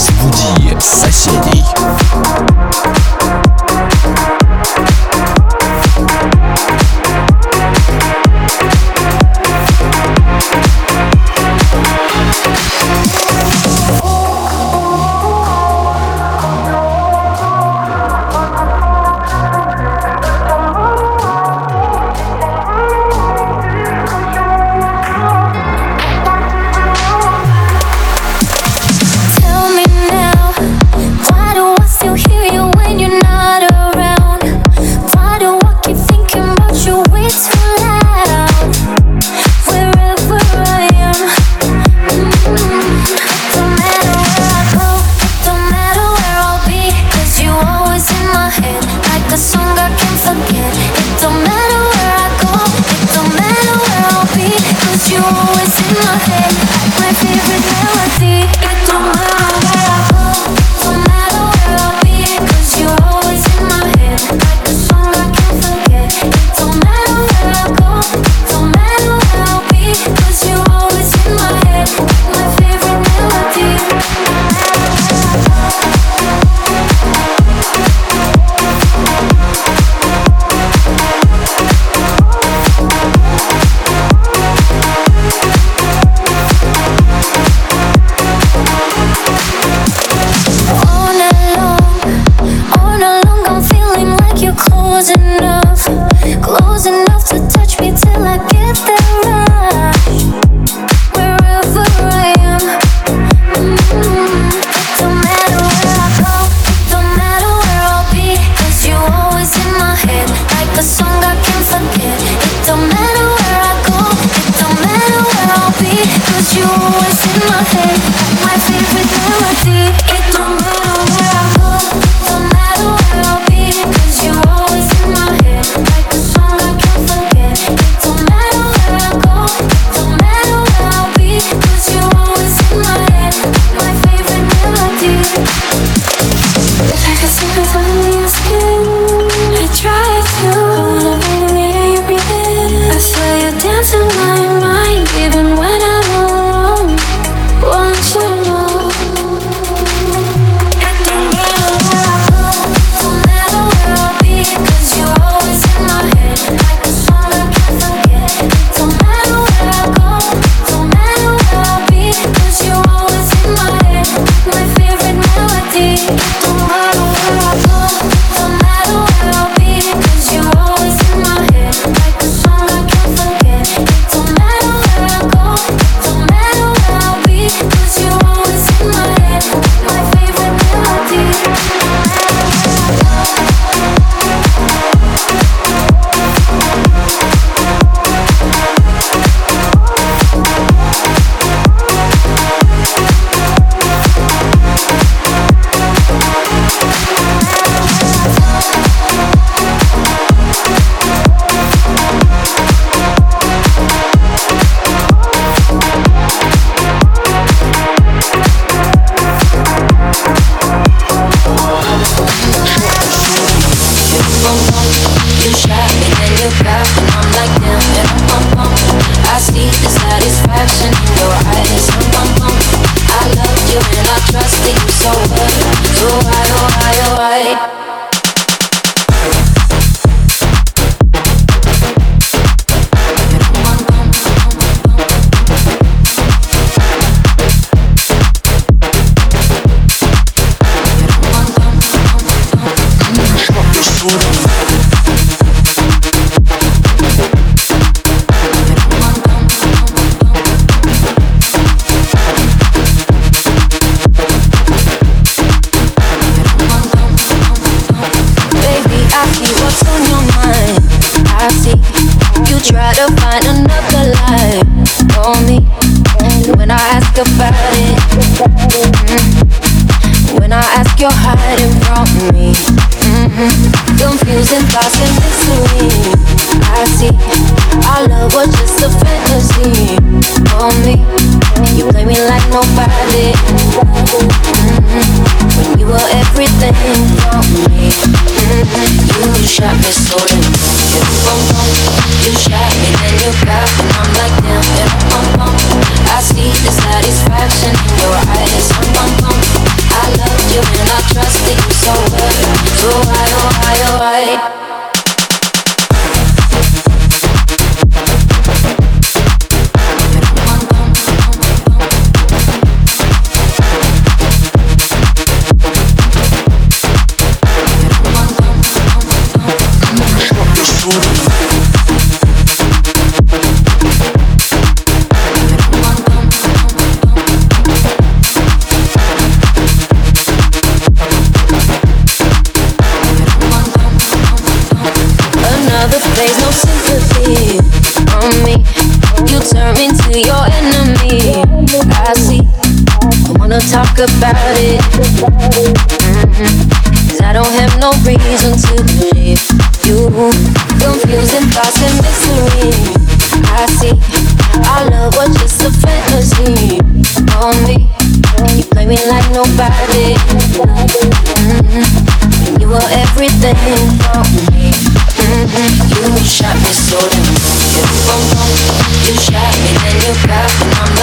Разбуди соседей. forget. It don't matter where I go, it don't matter where I'll be, cause you're always in my head. You're me, and you're me. About it. Mm-hmm. Cause I don't have no reason to believe you. Confusing thoughts and mystery. I see our love was just a fantasy on me. You play me like nobody. Mm-hmm. You were everything for me. Mm-hmm. You shot me so damn. You shot me, then you got me.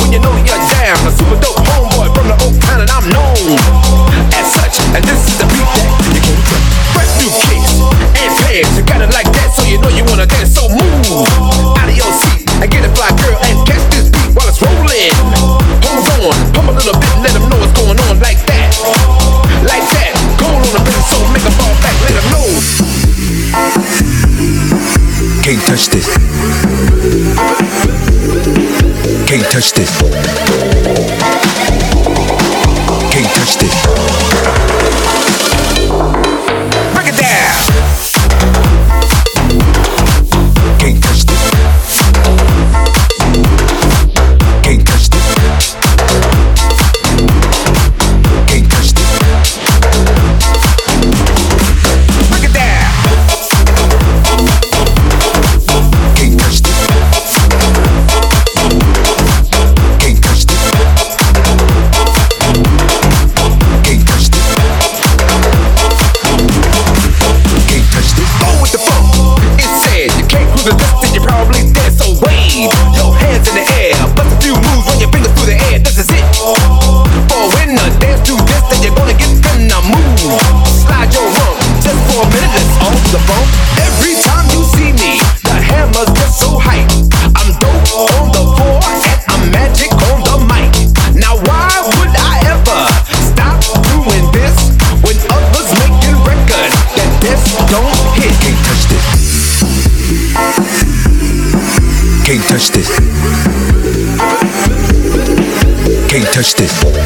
When you know you're down, a super dope homeboy from the Oak Town, and I'm known. touched it. touched it.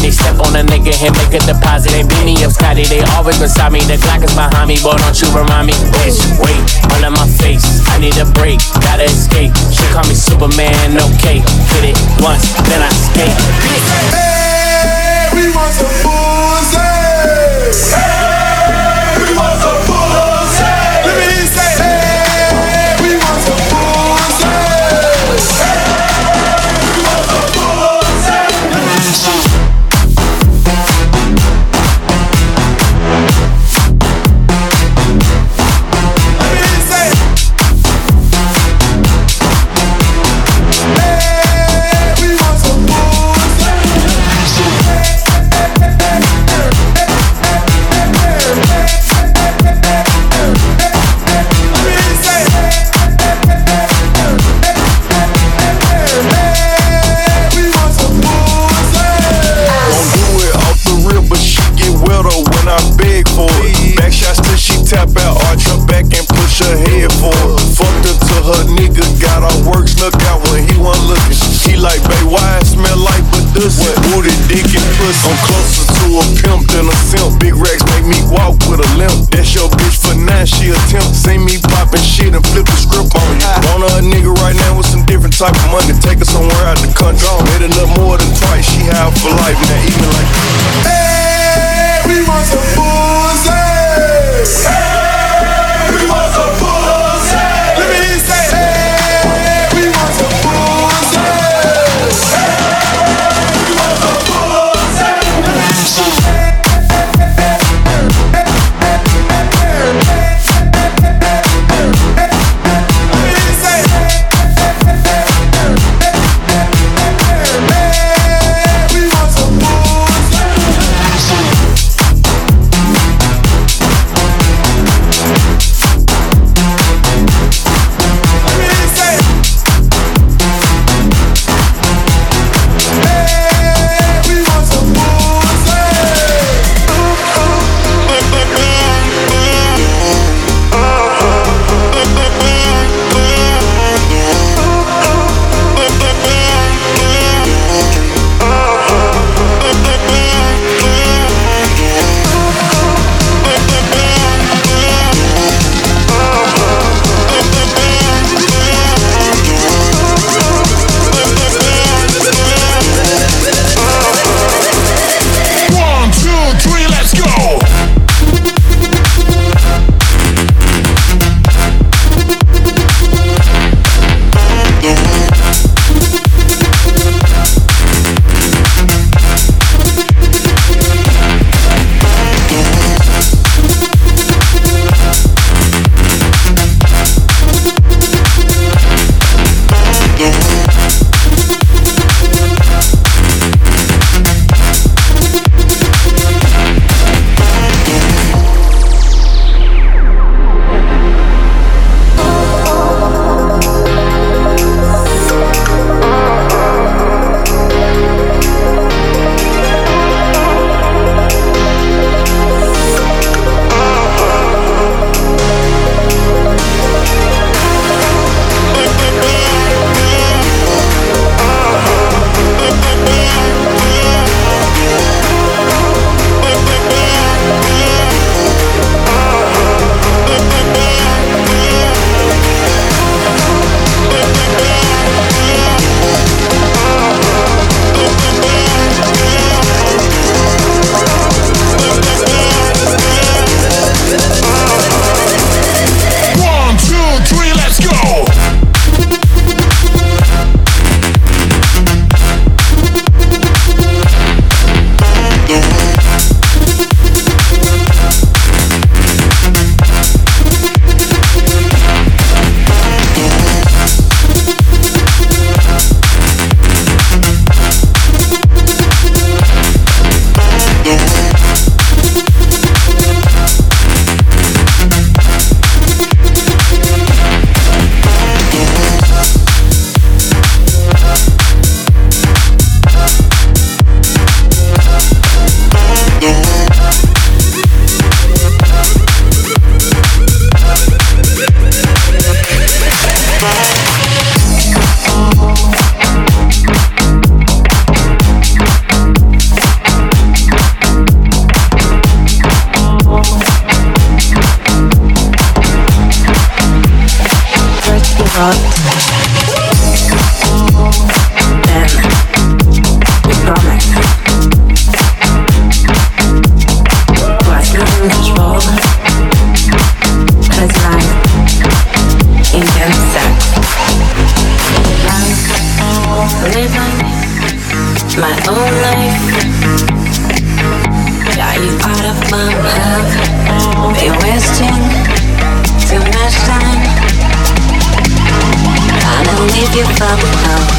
They step on a nigga and make a deposit. They beat me up, Scotty. They always beside me. The Glock is behind me, but don't you remind me. Bitch, wait, under my face. I need a break, gotta escape. She call me Superman, okay. Hit it once, then I skate. Hey, we want some booze. Hey. See me poppin' shit and flip the script on you. Wanna a nigga right now with some different type of money. Take her somewhere out the country. Made it up more than twice. She high for life, man. Even like. live my own life. Are you part of my love? Been wasting too much time. I'll leave you from home.